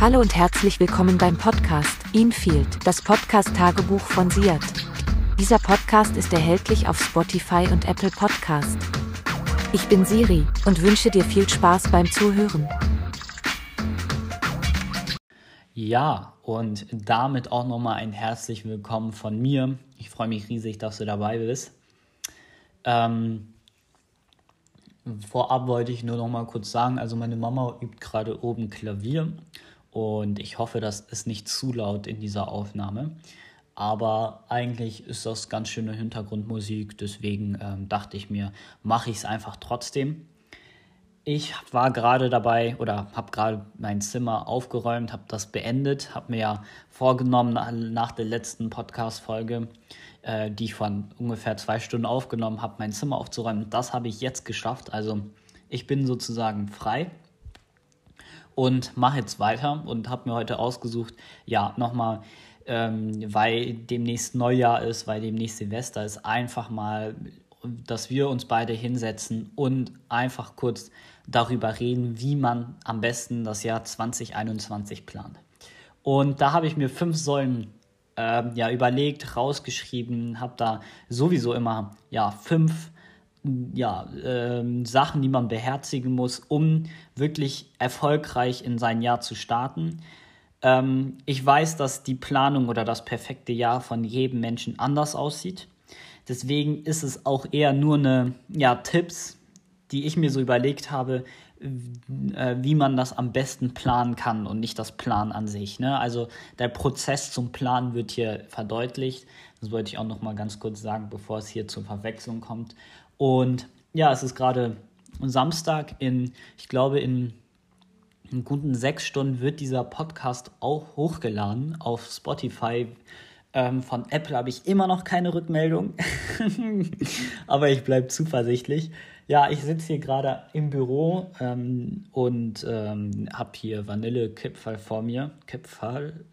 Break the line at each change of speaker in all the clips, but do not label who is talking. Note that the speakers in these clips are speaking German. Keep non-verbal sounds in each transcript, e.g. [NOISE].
Hallo und herzlich willkommen beim Podcast Infield, das Podcast-Tagebuch von Siat. Dieser Podcast ist erhältlich auf Spotify und Apple Podcast. Ich bin Siri und wünsche dir viel Spaß beim Zuhören.
Ja, und damit auch nochmal ein herzlich willkommen von mir. Ich freue mich riesig, dass du dabei bist. Ähm, vorab wollte ich nur noch mal kurz sagen, also meine Mama übt gerade oben Klavier und ich hoffe, das ist nicht zu laut in dieser Aufnahme. Aber eigentlich ist das ganz schöne Hintergrundmusik, deswegen ähm, dachte ich mir, mache ich es einfach trotzdem. Ich war gerade dabei oder habe gerade mein Zimmer aufgeräumt, habe das beendet, habe mir ja vorgenommen nach, der letzten Podcast-Folge, äh, die ich von ungefähr zwei Stunden aufgenommen habe, mein Zimmer aufzuräumen. Das habe ich jetzt geschafft. Also ich bin sozusagen frei und mache jetzt weiter und habe mir heute ausgesucht, ja, nochmal, ähm, weil demnächst Neujahr ist, weil demnächst Silvester ist, einfach mal, dass wir uns beide hinsetzen und einfach kurz darüber reden, wie man am besten das Jahr 2021 plant. Und da habe ich mir fünf Säulen äh, ja, überlegt, rausgeschrieben, habe da sowieso immer ja, fünf ja, äh, Sachen, die man beherzigen muss, um wirklich erfolgreich in sein Jahr zu starten. Ähm, ich weiß, dass die Planung oder das perfekte Jahr von jedem Menschen anders aussieht. Deswegen ist es auch eher nur eine ja, Tipps, die ich mir so überlegt habe, äh, wie man das am besten planen kann und nicht das Plan an sich. Ne? Also der Prozess zum Planen wird hier verdeutlicht. Das wollte ich auch noch mal ganz kurz sagen, bevor es hier zur Verwechslung kommt. Und ja, es ist gerade Samstag in, ich glaube, in, in guten sechs Stunden wird dieser Podcast auch hochgeladen auf Spotify. Ähm, von Apple habe ich immer noch keine Rückmeldung, [LAUGHS] aber ich bleibe zuversichtlich. Ja, ich sitze hier gerade im Büro ähm, und ähm, habe hier Vanillekipferl vor mir. Kipferl,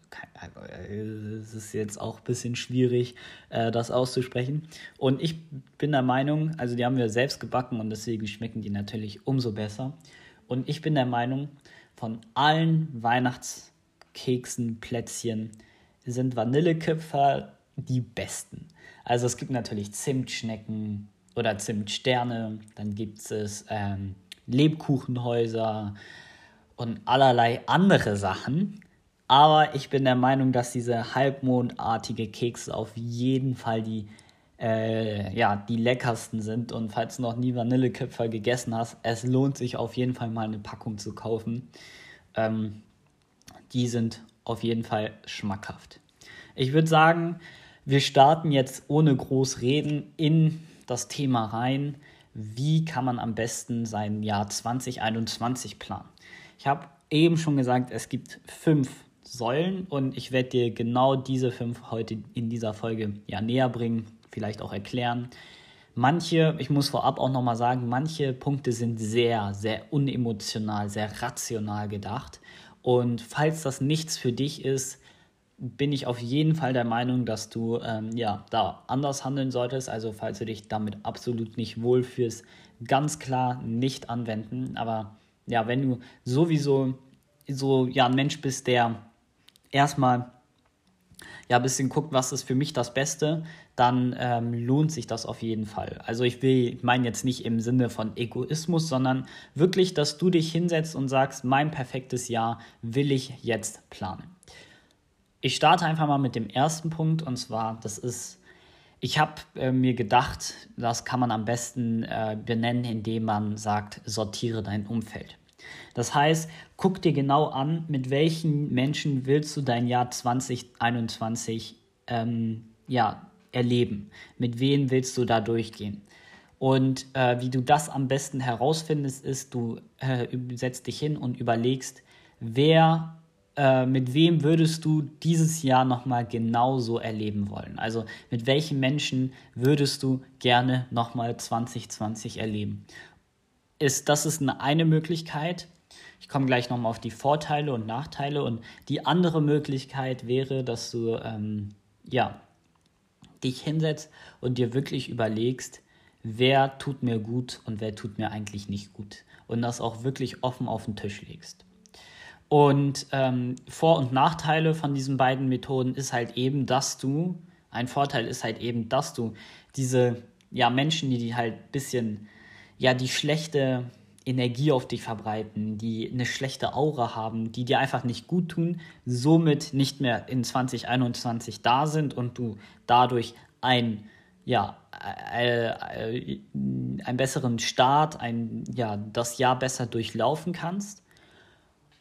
es ist jetzt auch ein bisschen schwierig, äh, das auszusprechen. Und ich bin der Meinung, also die haben wir selbst gebacken und deswegen schmecken die natürlich umso besser. Und ich bin der Meinung, von allen Weihnachtskeksen, Plätzchen sind Vanillekipferl die besten. Also es gibt natürlich Zimtschnecken, oder Zimtsterne, dann gibt es ähm, Lebkuchenhäuser und allerlei andere Sachen. Aber ich bin der Meinung, dass diese halbmondartige Kekse auf jeden Fall die, äh, ja, die leckersten sind. Und falls du noch nie Vanillekipferl gegessen hast, es lohnt sich auf jeden Fall mal eine Packung zu kaufen. Ähm, die sind auf jeden Fall schmackhaft. Ich würde sagen, wir starten jetzt ohne groß reden in das Thema rein, wie kann man am besten sein Jahr 2021 planen. Ich habe eben schon gesagt, es gibt fünf Säulen und ich werde dir genau diese fünf heute in dieser Folge ja näher bringen, vielleicht auch erklären. Manche, ich muss vorab auch nochmal sagen, manche Punkte sind sehr, sehr unemotional, sehr rational gedacht. Und falls das nichts für dich ist, bin ich auf jeden Fall der Meinung, dass du ähm, ja, da anders handeln solltest. Also falls du dich damit absolut nicht wohlfühlst, ganz klar nicht anwenden. Aber ja, wenn du sowieso so ja, ein Mensch bist, der erstmal ja, ein bisschen guckt, was ist für mich das Beste, dann ähm, lohnt sich das auf jeden Fall. Also ich will, ich meine jetzt nicht im Sinne von Egoismus, sondern wirklich, dass du dich hinsetzt und sagst, mein perfektes Jahr will ich jetzt planen. Ich starte einfach mal mit dem ersten Punkt und zwar, das ist, ich habe äh, mir gedacht, das kann man am besten äh, benennen, indem man sagt, sortiere dein Umfeld. Das heißt, guck dir genau an, mit welchen Menschen willst du dein Jahr 2021 ähm, ja, erleben? Mit wem willst du da durchgehen? Und äh, wie du das am besten herausfindest, ist, du äh, setzt dich hin und überlegst, wer äh, mit wem würdest du dieses Jahr nochmal genauso erleben wollen? Also mit welchen Menschen würdest du gerne nochmal 2020 erleben? Ist, das ist eine, eine Möglichkeit. Ich komme gleich nochmal auf die Vorteile und Nachteile. Und die andere Möglichkeit wäre, dass du ähm, ja, dich hinsetzt und dir wirklich überlegst, wer tut mir gut und wer tut mir eigentlich nicht gut. Und das auch wirklich offen auf den Tisch legst. Und ähm, Vor- und Nachteile von diesen beiden Methoden ist halt eben, dass du, ein Vorteil ist halt eben, dass du diese ja, Menschen, die, die halt ein bisschen, ja, die schlechte Energie auf dich verbreiten, die eine schlechte Aura haben, die dir einfach nicht gut tun, somit nicht mehr in 2021 da sind und du dadurch ein ja, äh, äh, einen besseren Start, ein, ja, das Jahr besser durchlaufen kannst.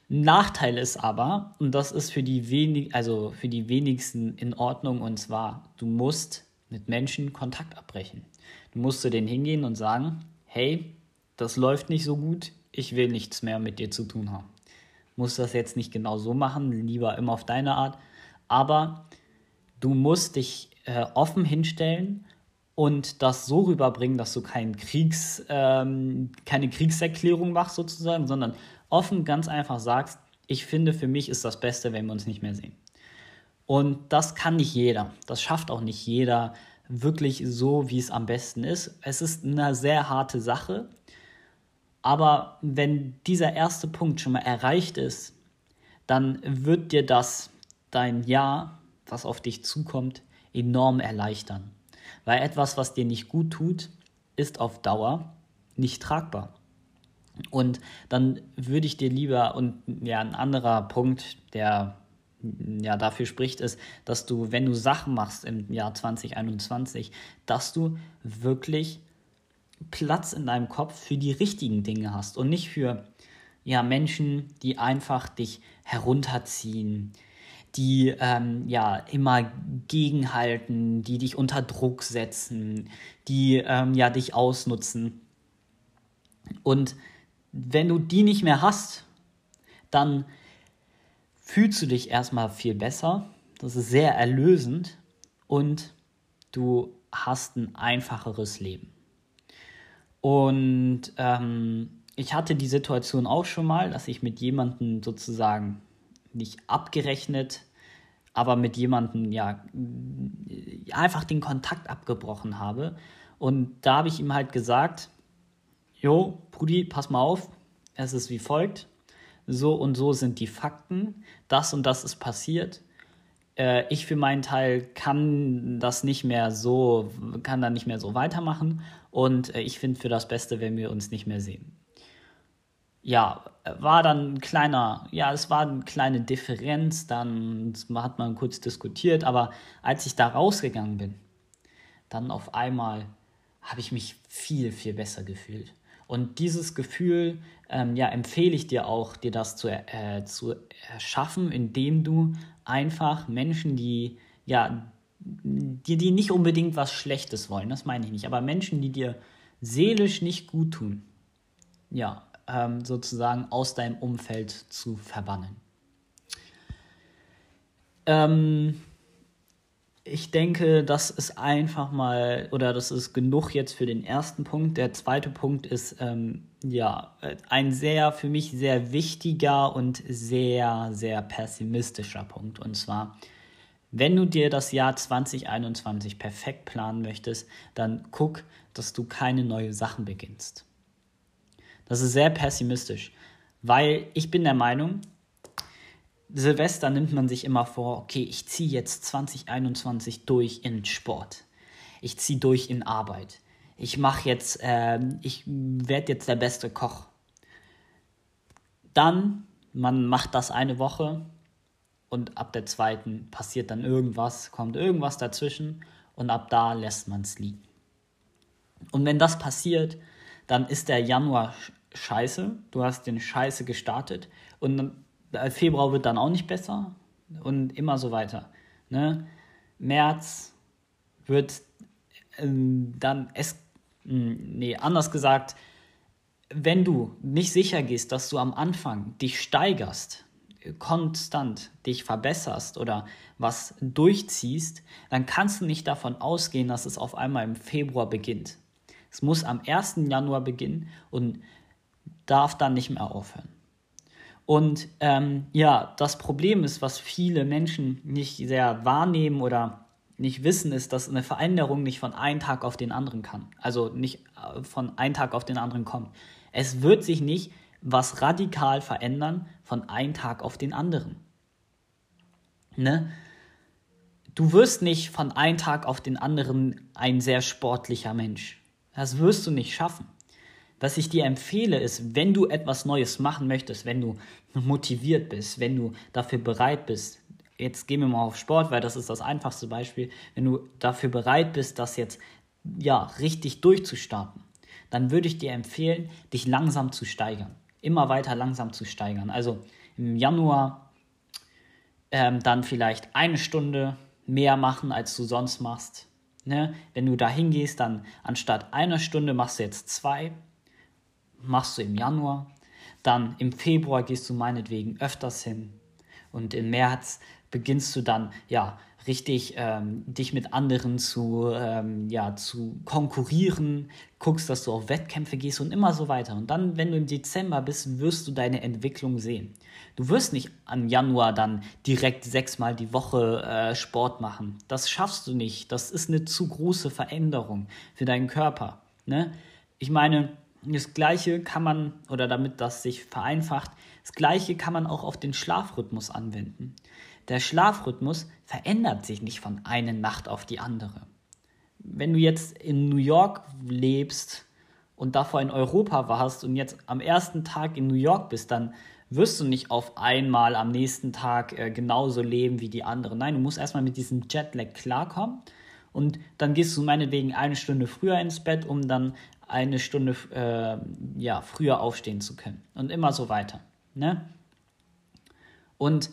Nachteil ist aber, und das ist für die, wenig, also für die wenigsten in Ordnung, und zwar, du musst mit Menschen Kontakt abbrechen. Du musst zu denen hingehen und sagen, hey, das läuft nicht so gut, ich will nichts mehr mit dir zu tun haben. Musst das jetzt nicht genau so machen, lieber immer auf deine Art, aber du musst dich äh, offen hinstellen und das so rüberbringen, dass du kein Kriegs, ähm, keine Kriegserklärung machst sozusagen, sondern offen ganz einfach sagst, ich finde, für mich ist das Beste, wenn wir uns nicht mehr sehen. Und das kann nicht jeder. Das schafft auch nicht jeder wirklich so, wie es am besten ist. Es ist eine sehr harte Sache. Aber wenn dieser erste Punkt schon mal erreicht ist, dann wird dir das dein Jahr, was auf dich zukommt, enorm erleichtern. Weil etwas, was dir nicht gut tut, ist auf Dauer nicht tragbar. Und dann würde ich dir lieber, und ja, ein anderer Punkt, der ja dafür spricht, ist, dass du, wenn du Sachen machst im Jahr 2021, dass du wirklich Platz in deinem Kopf für die richtigen Dinge hast und nicht für ja, Menschen, die einfach dich herunterziehen, die ähm, ja immer gegenhalten, die dich unter Druck setzen, die ähm, ja dich ausnutzen. Und wenn du die nicht mehr hast, dann fühlst du dich erstmal viel besser. Das ist sehr erlösend und du hast ein einfacheres Leben. Und ähm, ich hatte die Situation auch schon mal, dass ich mit jemandem sozusagen nicht abgerechnet, aber mit jemandem ja einfach den Kontakt abgebrochen habe. Und da habe ich ihm halt gesagt, Jo, Brudi, pass mal auf, es ist wie folgt. So und so sind die Fakten, das und das ist passiert. Äh, ich für meinen Teil kann das nicht mehr so, kann da nicht mehr so weitermachen und äh, ich finde für das Beste, wenn wir uns nicht mehr sehen ja, war dann ein kleiner, ja, es war eine kleine Differenz, dann hat man kurz diskutiert, aber als ich da rausgegangen bin, dann auf einmal habe ich mich viel, viel besser gefühlt. Und dieses Gefühl, ähm, ja, empfehle ich dir auch, dir das zu, äh, zu erschaffen, indem du einfach Menschen, die, ja, die, die nicht unbedingt was Schlechtes wollen, das meine ich nicht, aber Menschen, die dir seelisch nicht gut tun, ja, ähm, sozusagen aus deinem Umfeld zu verbannen. Ähm, ich denke, das ist einfach mal, oder das ist genug jetzt für den ersten Punkt. Der zweite Punkt ist, ähm, ja, ein sehr, für mich sehr wichtiger und sehr, sehr pessimistischer Punkt. Und zwar, wenn du dir das Jahr 2021 perfekt planen möchtest, dann guck, dass du keine neuen Sachen beginnst. Das ist sehr pessimistisch, weil ich bin der Meinung, Silvester nimmt man sich immer vor, okay, ich ziehe jetzt 2021 durch in Sport. Ich ziehe durch in Arbeit. Ich mache jetzt, äh, ich werde jetzt der beste Koch. Dann, man macht das eine Woche und ab der zweiten passiert dann irgendwas, kommt irgendwas dazwischen und ab da lässt man es liegen. Und wenn das passiert, dann ist der Januar scheiße, du hast den Scheiße gestartet und äh, Februar wird dann auch nicht besser und immer so weiter. Ne? März wird ähm, dann es, hm, nee, anders gesagt, wenn du nicht sicher gehst, dass du am Anfang dich steigerst, konstant dich verbesserst oder was durchziehst, dann kannst du nicht davon ausgehen, dass es auf einmal im Februar beginnt. Es muss am 1. Januar beginnen und darf dann nicht mehr aufhören. Und ähm, ja, das Problem ist, was viele Menschen nicht sehr wahrnehmen oder nicht wissen, ist, dass eine Veränderung nicht von einem Tag auf den anderen kann. Also nicht äh, von einem Tag auf den anderen kommt. Es wird sich nicht was radikal verändern von einem Tag auf den anderen. Ne? Du wirst nicht von einem Tag auf den anderen ein sehr sportlicher Mensch. Das wirst du nicht schaffen. Was ich dir empfehle, ist, wenn du etwas Neues machen möchtest, wenn du motiviert bist, wenn du dafür bereit bist, jetzt gehen wir mal auf Sport, weil das ist das einfachste Beispiel, wenn du dafür bereit bist, das jetzt ja richtig durchzustarten, dann würde ich dir empfehlen, dich langsam zu steigern, immer weiter langsam zu steigern. Also im Januar ähm, dann vielleicht eine Stunde mehr machen, als du sonst machst. Ne? Wenn du da hingehst, dann anstatt einer Stunde machst du jetzt zwei machst du im Januar, dann im Februar gehst du meinetwegen öfters hin und im März beginnst du dann ja richtig ähm, dich mit anderen zu, ähm, ja, zu konkurrieren, guckst, dass du auf Wettkämpfe gehst und immer so weiter. Und dann, wenn du im Dezember bist, wirst du deine Entwicklung sehen. Du wirst nicht am Januar dann direkt sechsmal die Woche äh, Sport machen. Das schaffst du nicht. Das ist eine zu große Veränderung für deinen Körper. Ne? Ich meine, das Gleiche kann man, oder damit das sich vereinfacht, das Gleiche kann man auch auf den Schlafrhythmus anwenden. Der Schlafrhythmus verändert sich nicht von einer Nacht auf die andere. Wenn du jetzt in New York lebst und davor in Europa warst und jetzt am ersten Tag in New York bist, dann wirst du nicht auf einmal am nächsten Tag äh, genauso leben wie die anderen. Nein, du musst erstmal mit diesem Jetlag klarkommen und dann gehst du meinetwegen eine Stunde früher ins Bett, um dann eine Stunde äh, ja, früher aufstehen zu können. Und immer so weiter. Ne? Und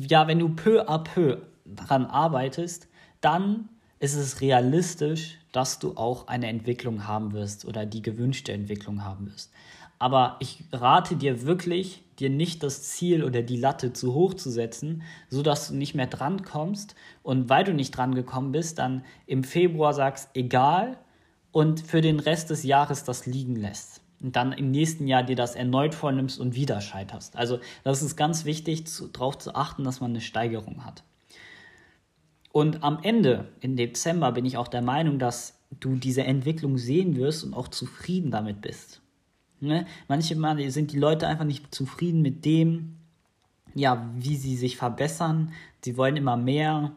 ja, wenn du peu à peu daran arbeitest, dann ist es realistisch, dass du auch eine Entwicklung haben wirst oder die gewünschte Entwicklung haben wirst. Aber ich rate dir wirklich, dir nicht das Ziel oder die Latte zu hoch zu setzen, sodass du nicht mehr dran kommst und weil du nicht dran gekommen bist, dann im Februar sagst, egal, und für den Rest des Jahres das liegen lässt. Und dann im nächsten Jahr dir das erneut vornimmst und wieder scheiterst. Also das ist ganz wichtig, darauf zu achten, dass man eine Steigerung hat. Und am Ende, im Dezember, bin ich auch der Meinung, dass du diese Entwicklung sehen wirst und auch zufrieden damit bist. Ne? Manchmal sind die Leute einfach nicht zufrieden mit dem, ja, wie sie sich verbessern. Sie wollen immer mehr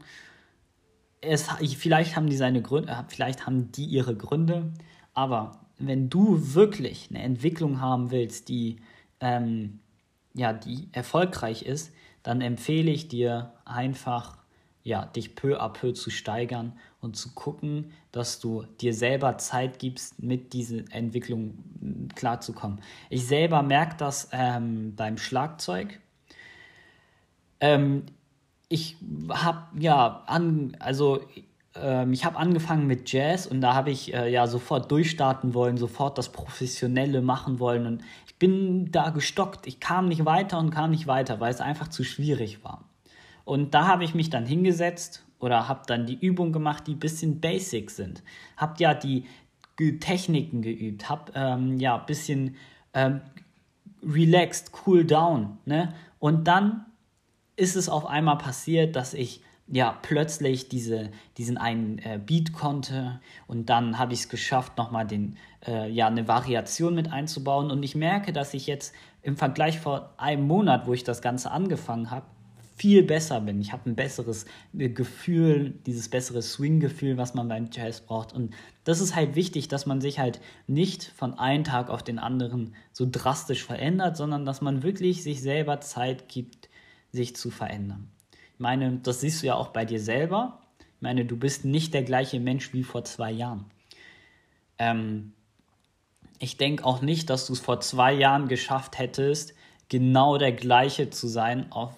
es, vielleicht haben die seine Gründe, äh, vielleicht haben die ihre Gründe, aber wenn du wirklich eine Entwicklung haben willst, die, ähm, ja, die erfolgreich ist, dann empfehle ich dir einfach, ja, dich peu à peu zu steigern und zu gucken, dass du dir selber Zeit gibst, mit dieser Entwicklung hm, klarzukommen. Ich selber merke das ähm, beim Schlagzeug. Ähm, ich habe ja an, also ähm, ich habe angefangen mit Jazz und da habe ich äh, ja sofort durchstarten wollen, sofort das Professionelle machen wollen und ich bin da gestockt. Ich kam nicht weiter und kam nicht weiter, weil es einfach zu schwierig war. Und da habe ich mich dann hingesetzt oder habe dann die Übungen gemacht, die ein bisschen basic sind. Habe ja die Techniken geübt, habe ähm, ja ein bisschen ähm, relaxed, cool down. Ne? Und dann ist es auf einmal passiert, dass ich ja plötzlich diese, diesen einen äh, Beat konnte und dann habe ich es geschafft, nochmal den, äh, ja, eine Variation mit einzubauen und ich merke, dass ich jetzt im Vergleich vor einem Monat, wo ich das Ganze angefangen habe, viel besser bin. Ich habe ein besseres äh, Gefühl, dieses bessere Swing-Gefühl, was man beim Jazz braucht. Und das ist halt wichtig, dass man sich halt nicht von einem Tag auf den anderen so drastisch verändert, sondern dass man wirklich sich selber Zeit gibt, sich zu verändern. Ich meine, das siehst du ja auch bei dir selber. Ich meine, du bist nicht der gleiche Mensch wie vor zwei Jahren. Ähm, ich denke auch nicht, dass du es vor zwei Jahren geschafft hättest, genau der gleiche zu sein auf,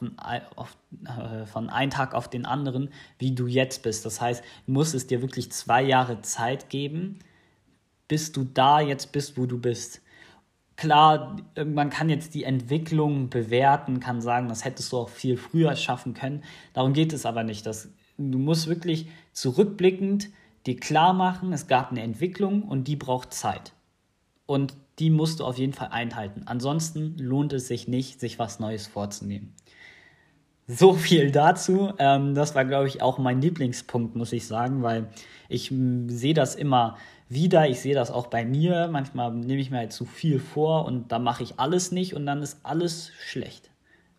auf, äh, von einem Tag auf den anderen, wie du jetzt bist. Das heißt, du musst es dir wirklich zwei Jahre Zeit geben, bis du da jetzt bist, wo du bist. Klar, man kann jetzt die Entwicklung bewerten, kann sagen, das hättest du auch viel früher schaffen können. Darum geht es aber nicht. Das, du musst wirklich zurückblickend dir klar machen, es gab eine Entwicklung und die braucht Zeit. Und die musst du auf jeden Fall einhalten. Ansonsten lohnt es sich nicht, sich was Neues vorzunehmen. so viel dazu. Ähm, das war, glaube ich, auch mein Lieblingspunkt, muss ich sagen, weil ich sehe das immer wieder. Ich sehe das auch bei mir. Manchmal nehme ich mir halt zu viel vor und da mache ich alles nicht und dann ist alles schlecht.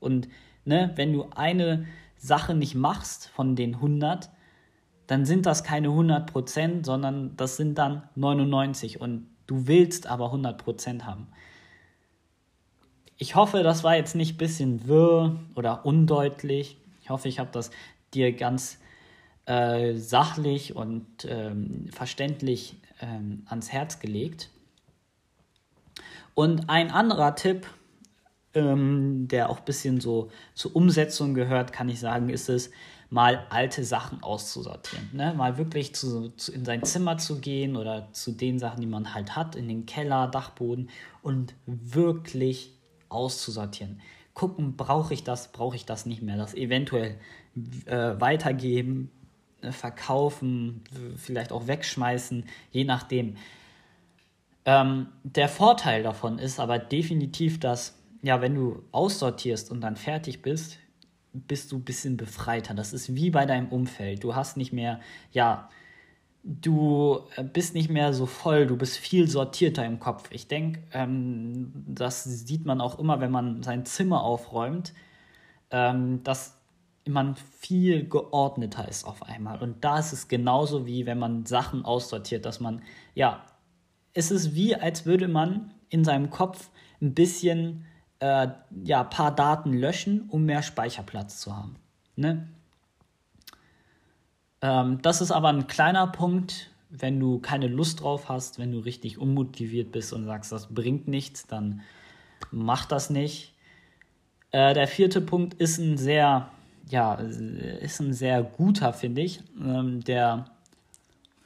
Und ne, wenn du eine Sache nicht machst von den 100, dann sind das keine 100 Prozent, sondern das sind dann 99 und du willst aber 100 Prozent haben. Ich hoffe, das war jetzt nicht ein bisschen wirr oder undeutlich. Ich hoffe, ich habe das dir ganz äh, sachlich und ähm, verständlich ähm, ans Herz gelegt. Und ein anderer Tipp, ähm, der auch ein bisschen so zur Umsetzung gehört, kann ich sagen, ist es, mal alte Sachen auszusortieren. Ne? Mal wirklich zu, zu, in sein Zimmer zu gehen oder zu den Sachen, die man halt hat, in den Keller, Dachboden und wirklich auszusortieren. Gucken, brauche ich das, brauche ich das nicht mehr. Das eventuell äh, weitergeben, verkaufen, vielleicht auch wegschmeißen, je nachdem. Ähm, der Vorteil davon ist aber definitiv, dass, ja, wenn du aussortierst und dann fertig bist, bist du ein bisschen befreiter. Das ist wie bei deinem Umfeld. Du hast nicht mehr, ja, du äh, bist nicht mehr so voll, du bist viel sortierter im Kopf. Ich denke, ähm, das sieht man auch immer, wenn man sein Zimmer aufräumt, ähm, dass man viel geordneter ist auf einmal. Und da ist es genauso wie wenn man Sachen aussortiert, dass man, ja, es ist wie, als würde man in seinem Kopf ein bisschen, äh, ja, paar Daten löschen, um mehr Speicherplatz zu haben. Ne? Ähm, das ist aber ein kleiner Punkt, wenn du keine Lust drauf hast, wenn du richtig unmotiviert bist und sagst, das bringt nichts, dann mach das nicht. Äh, der vierte Punkt ist ein sehr, ja, ist ein sehr guter, finde ich. Ähm, der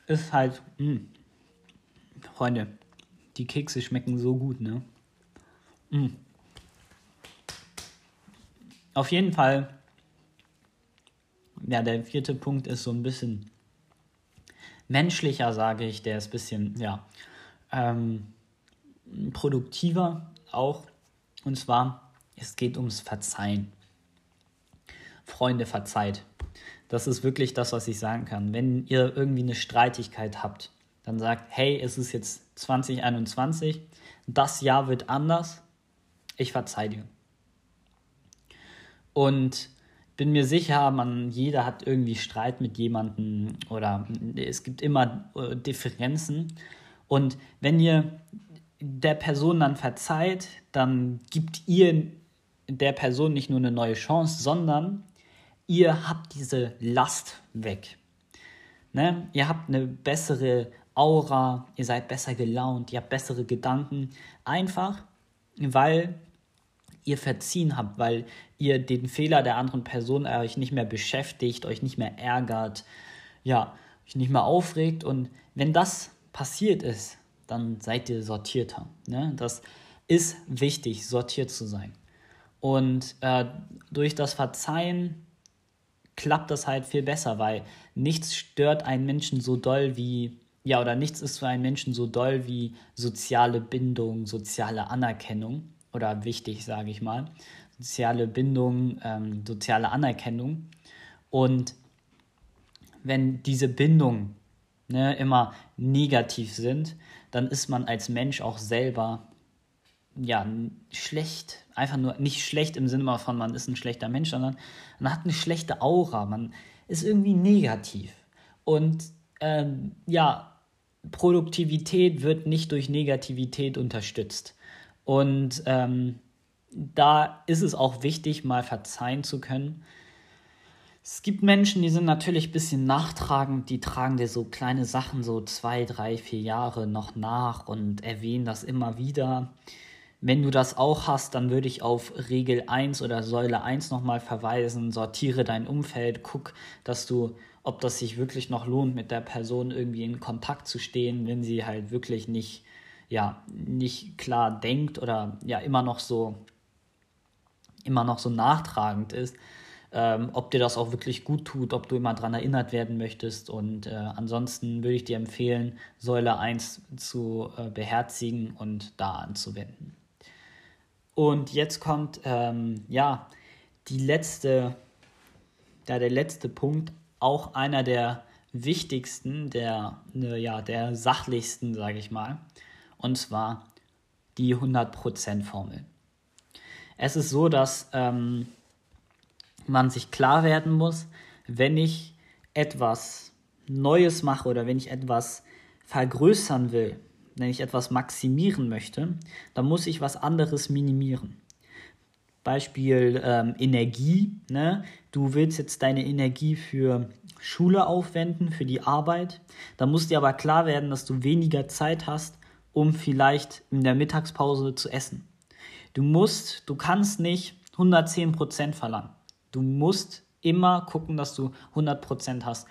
ist halt, mh, hm, Freunde, die Kekse schmecken so gut, ne? Mh. Hm. Auf jeden Fall ja, der vierte Punkt ist so ein bisschen menschlicher, sage ich. Der ist ein bisschen, ja, ähm, produktiver auch. Und zwar, es geht ums Verzeihen. Freunde, verzeiht. Das ist wirklich das, was ich sagen kann. Wenn ihr irgendwie eine Streitigkeit habt, dann sagt, hey, es ist jetzt 2021, das Jahr wird anders, ich verzeih dir. Und bin mir sicher, man, jeder hat irgendwie Streit mit jemandem oder es gibt immer äh, Differenzen. Und wenn ihr der Person dann verzeiht, dann gibt ihr der Person nicht nur eine neue Chance, sondern ihr habt diese Last weg. Ne? Ihr habt eine bessere Aura, ihr seid besser gelaunt, ihr habt bessere Gedanken. Einfach, weil ihr verziehen habt, weil ihr den Fehler der anderen Person euch nicht mehr beschäftigt, euch nicht mehr ärgert, ja, euch nicht mehr aufregt. Und wenn das passiert ist, dann seid ihr sortierter. Ne? Das ist wichtig, sortiert zu sein. Und äh, durch das Verzeihen klappt das halt viel besser, weil nichts stört einen Menschen so doll wie, ja, oder nichts ist für einen Menschen so doll wie soziale Bindung, soziale Anerkennung oder wichtig, sage ich mal. Soziale Bindung, ähm, soziale Anerkennung. Und wenn diese Bindungen ne, immer negativ sind, dann ist man als Mensch auch selber ja schlecht, einfach nur nicht schlecht im Sinne von man ist ein schlechter Mensch, sondern man hat eine schlechte Aura, man ist irgendwie negativ und ähm, ja Produktivität wird nicht durch Negativität unterstützt. Und ähm, da ist es auch wichtig, mal verzeihen zu können. Es gibt Menschen, die sind natürlich ein bisschen nachtragend, die tragen dir so kleine Sachen so zwei, drei, vier Jahre noch nach und erwähnen das immer wieder. Wenn du das auch hast, dann würde ich auf Regel 1 oder Säule 1 nochmal verweisen. Sortiere dein Umfeld, guck, dass du, ob das sich wirklich noch lohnt, mit der Person irgendwie in Kontakt zu stehen, wenn sie halt wirklich nicht ja nicht klar denkt oder ja immer noch so immer noch so nachtragend ist, ähm, ob dir das auch wirklich gut tut, ob du immer daran erinnert werden möchtest. Und äh, ansonsten würde ich dir empfehlen, Säule 1 zu äh, beherzigen und da anzuwenden. Und jetzt kommt ähm, ja die letzte ja, der letzte Punkt, auch einer der wichtigsten, der, ne, ja, der sachlichsten, sage ich mal. Und zwar die 100%-Formel. Es ist so, dass ähm, man sich klar werden muss, wenn ich etwas Neues mache oder wenn ich etwas vergrößern will, wenn ich etwas maximieren möchte, dann muss ich was anderes minimieren. Beispiel ähm, Energie. Ne? Du willst jetzt deine Energie für Schule aufwenden, für die Arbeit. Da muss dir aber klar werden, dass du weniger Zeit hast, um vielleicht in der Mittagspause zu essen. Du musst, du kannst nicht 110% verlangen. Du musst immer gucken, dass du 100% hast.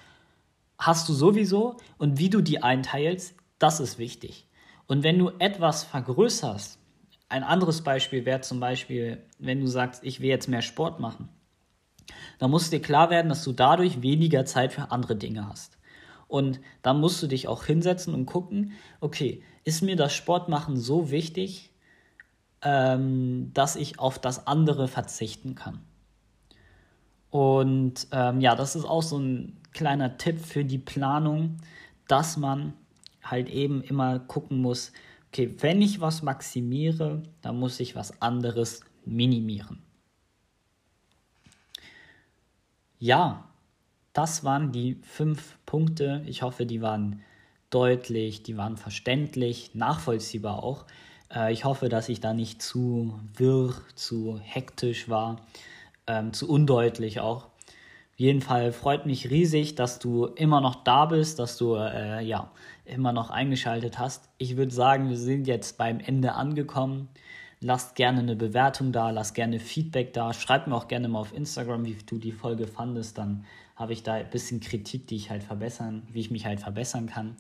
Hast du sowieso und wie du die einteilst, das ist wichtig. Und wenn du etwas vergrößerst, ein anderes Beispiel wäre zum Beispiel, wenn du sagst, ich will jetzt mehr Sport machen, dann muss dir klar werden, dass du dadurch weniger Zeit für andere Dinge hast. Und dann musst du dich auch hinsetzen und gucken, okay, ist mir das Sportmachen so wichtig, ähm, dass ich auf das andere verzichten kann. Und ähm, ja, das ist auch so ein kleiner Tipp für die Planung, dass man halt eben immer gucken muss, okay, wenn ich was maximiere, dann muss ich was anderes minimieren. Ja, das waren die fünf Punkte. Ich hoffe, die waren deutlich, die waren verständlich, nachvollziehbar auch. Äh, ich hoffe, dass ich da nicht zu wirr, zu hektisch war, ähm, zu undeutlich auch. Auf jeden Fall freut mich riesig, dass du immer noch da bist, dass du äh, ja immer noch eingeschaltet hast. Ich würde sagen, wir sind jetzt beim Ende angekommen. Lasst gerne eine Bewertung da, lasst gerne Feedback da. Schreibt mir auch gerne mal auf Instagram, wie du die Folge fandest. Dann habe ich da ein bisschen Kritik, die ich halt verbessern, wie ich mich halt verbessern kann.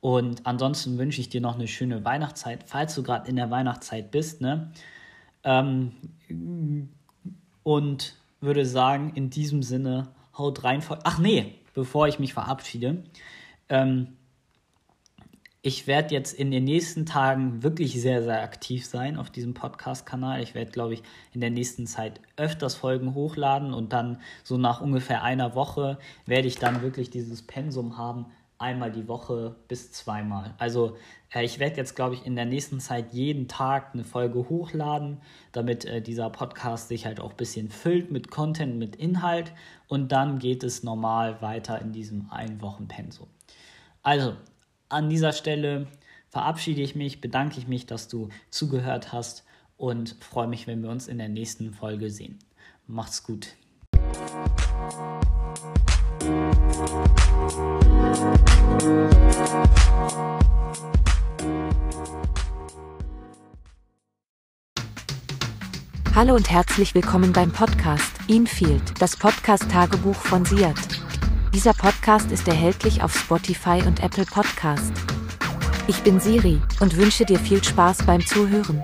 Und ansonsten wünsche ich dir noch eine schöne Weihnachtszeit, falls du gerade in der Weihnachtszeit bist, ne? Ähm, und würde sagen, in diesem Sinne, haut rein. Ach nee, bevor ich mich verabschiede. Ähm, ich werde jetzt in den nächsten Tagen wirklich sehr, sehr aktiv sein auf diesem Podcast-Kanal. Ich werde, glaube ich, in der nächsten Zeit öfters Folgen hochladen und dann so nach ungefähr einer Woche werde ich dann wirklich dieses Pensum haben, einmal die Woche bis zweimal. Also äh, ich werde jetzt, glaube ich, in der nächsten Zeit jeden Tag eine Folge hochladen, damit äh, dieser Podcast sich halt auch ein bisschen füllt mit Content, mit Inhalt und dann geht es normal weiter in diesem Einwochen-Pensum. Also, an dieser Stelle verabschiede ich mich, bedanke ich mich, dass du zugehört hast und freue mich, wenn wir uns in der nächsten Folge sehen. Macht's gut.
Hallo und herzlich willkommen beim Podcast Infield, das Podcast-Tagebuch von Siat. Dieser Podcast ist erhältlich auf Spotify und Apple Podcast. Ich bin Siri und wünsche dir viel Spaß beim Zuhören.